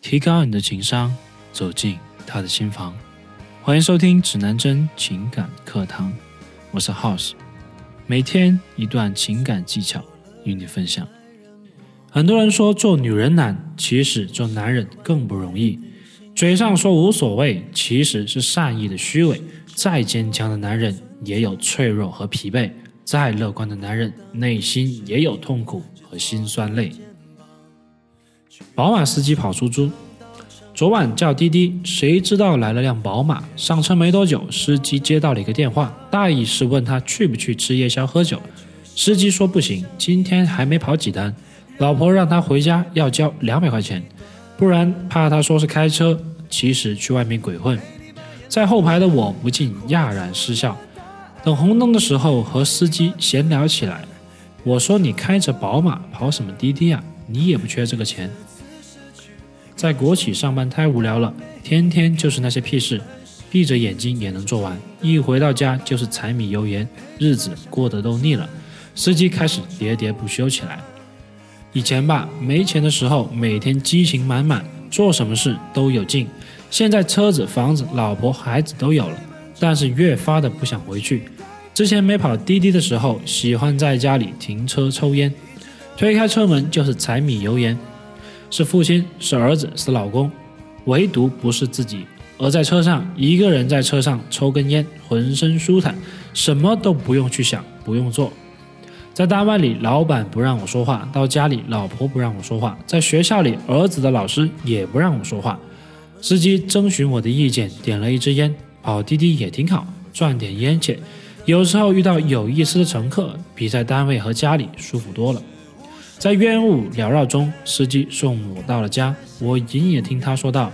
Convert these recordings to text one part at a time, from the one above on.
提高你的情商，走进他的心房。欢迎收听指南针情感课堂，我是 House，每天一段情感技巧与你分享。很多人说做女人难，其实做男人更不容易。嘴上说无所谓，其实是善意的虚伪。再坚强的男人也有脆弱和疲惫，再乐观的男人内心也有痛苦和心酸泪。宝马司机跑出租，昨晚叫滴滴，谁知道来了辆宝马。上车没多久，司机接到了一个电话，大意是问他去不去吃夜宵喝酒。司机说不行，今天还没跑几单，老婆让他回家要交两百块钱，不然怕他说是开车，其实去外面鬼混。在后排的我不禁哑然失笑。等红灯的时候，和司机闲聊起来，我说：“你开着宝马跑什么滴滴啊？你也不缺这个钱。”在国企上班太无聊了，天天就是那些屁事，闭着眼睛也能做完。一回到家就是柴米油盐，日子过得都腻了。司机开始喋喋不休起来。以前吧，没钱的时候每天激情满满，做什么事都有劲。现在车子、房子、老婆、孩子都有了，但是越发的不想回去。之前没跑滴滴的时候，喜欢在家里停车抽烟，推开车门就是柴米油盐。是父亲，是儿子，是老公，唯独不是自己。而在车上，一个人在车上抽根烟，浑身舒坦，什么都不用去想，不用做。在单位里，老板不让我说话；到家里，老婆不让我说话；在学校里，儿子的老师也不让我说话。司机征询我的意见，点了一支烟，跑滴滴也挺好，赚点烟钱。有时候遇到有意思的乘客，比在单位和家里舒服多了。在烟雾缭绕中，司机送我到了家。我隐隐听他说道：“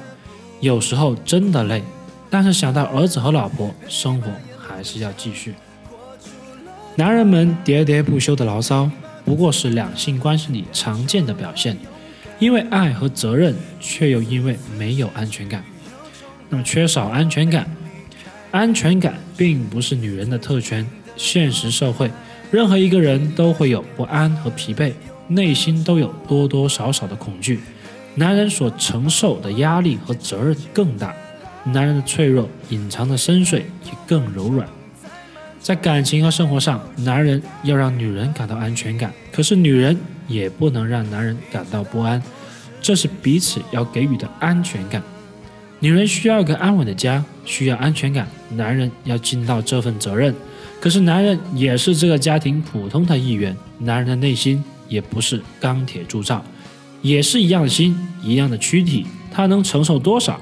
有时候真的累，但是想到儿子和老婆，生活还是要继续。”男人们喋喋不休的牢骚，不过是两性关系里常见的表现。因为爱和责任，却又因为没有安全感。那么，缺少安全感，安全感并不是女人的特权。现实社会，任何一个人都会有不安和疲惫。内心都有多多少少的恐惧，男人所承受的压力和责任更大，男人的脆弱隐藏的深邃也更柔软。在感情和生活上，男人要让女人感到安全感，可是女人也不能让男人感到不安，这是彼此要给予的安全感。女人需要一个安稳的家，需要安全感，男人要尽到这份责任，可是男人也是这个家庭普通的一员，男人的内心。也不是钢铁铸造，也是一样的心，一样的躯体，他能承受多少？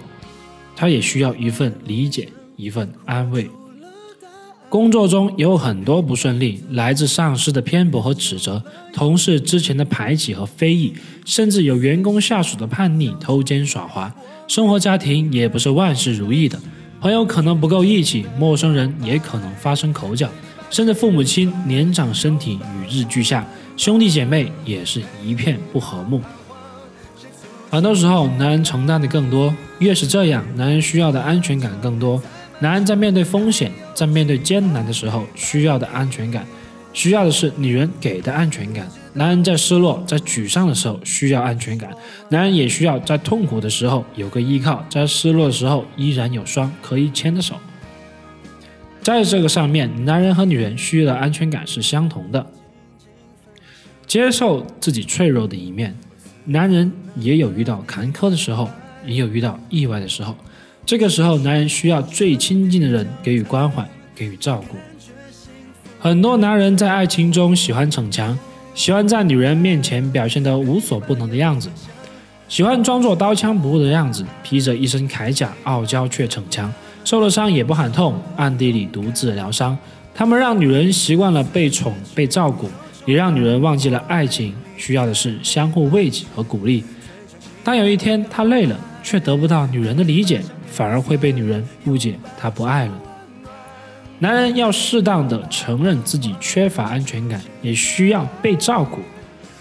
他也需要一份理解，一份安慰。工作中有很多不顺利，来自上司的偏颇和指责，同事之前的排挤和非议，甚至有员工下属的叛逆、偷奸耍滑。生活家庭也不是万事如意的，朋友可能不够义气，陌生人也可能发生口角，甚至父母亲年长身体与日俱下。兄弟姐妹也是一片不和睦。很多时候，男人承担的更多，越是这样，男人需要的安全感更多。男人在面对风险、在面对艰难的时候，需要的安全感，需要的是女人给的安全感。男人在失落、在沮丧的时候需要安全感，男人也需要在痛苦的时候有个依靠，在失落的时候依然有双可以牵的手。在这个上面，男人和女人需要的安全感是相同的。接受自己脆弱的一面，男人也有遇到坎坷的时候，也有遇到意外的时候。这个时候，男人需要最亲近的人给予关怀，给予照顾。很多男人在爱情中喜欢逞强，喜欢在女人面前表现得无所不能的样子，喜欢装作刀枪不入的样子，披着一身铠甲，傲娇却逞强，受了伤也不喊痛，暗地里独自疗伤。他们让女人习惯了被宠、被照顾。也让女人忘记了爱情需要的是相互慰藉和鼓励。当有一天他累了，却得不到女人的理解，反而会被女人误解他不爱了。男人要适当的承认自己缺乏安全感，也需要被照顾。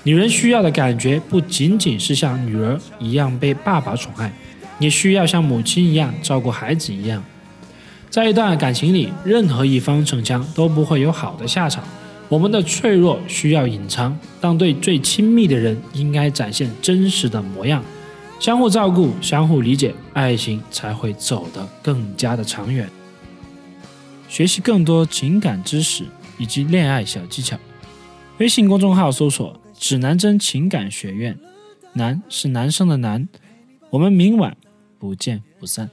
女人需要的感觉不仅仅是像女儿一样被爸爸宠爱，也需要像母亲一样照顾孩子一样。在一段感情里，任何一方逞强都不会有好的下场。我们的脆弱需要隐藏，但对最亲密的人应该展现真实的模样。相互照顾、相互理解，爱情才会走得更加的长远。学习更多情感知识以及恋爱小技巧，微信公众号搜索“指南针情感学院”，男是男生的男。我们明晚不见不散。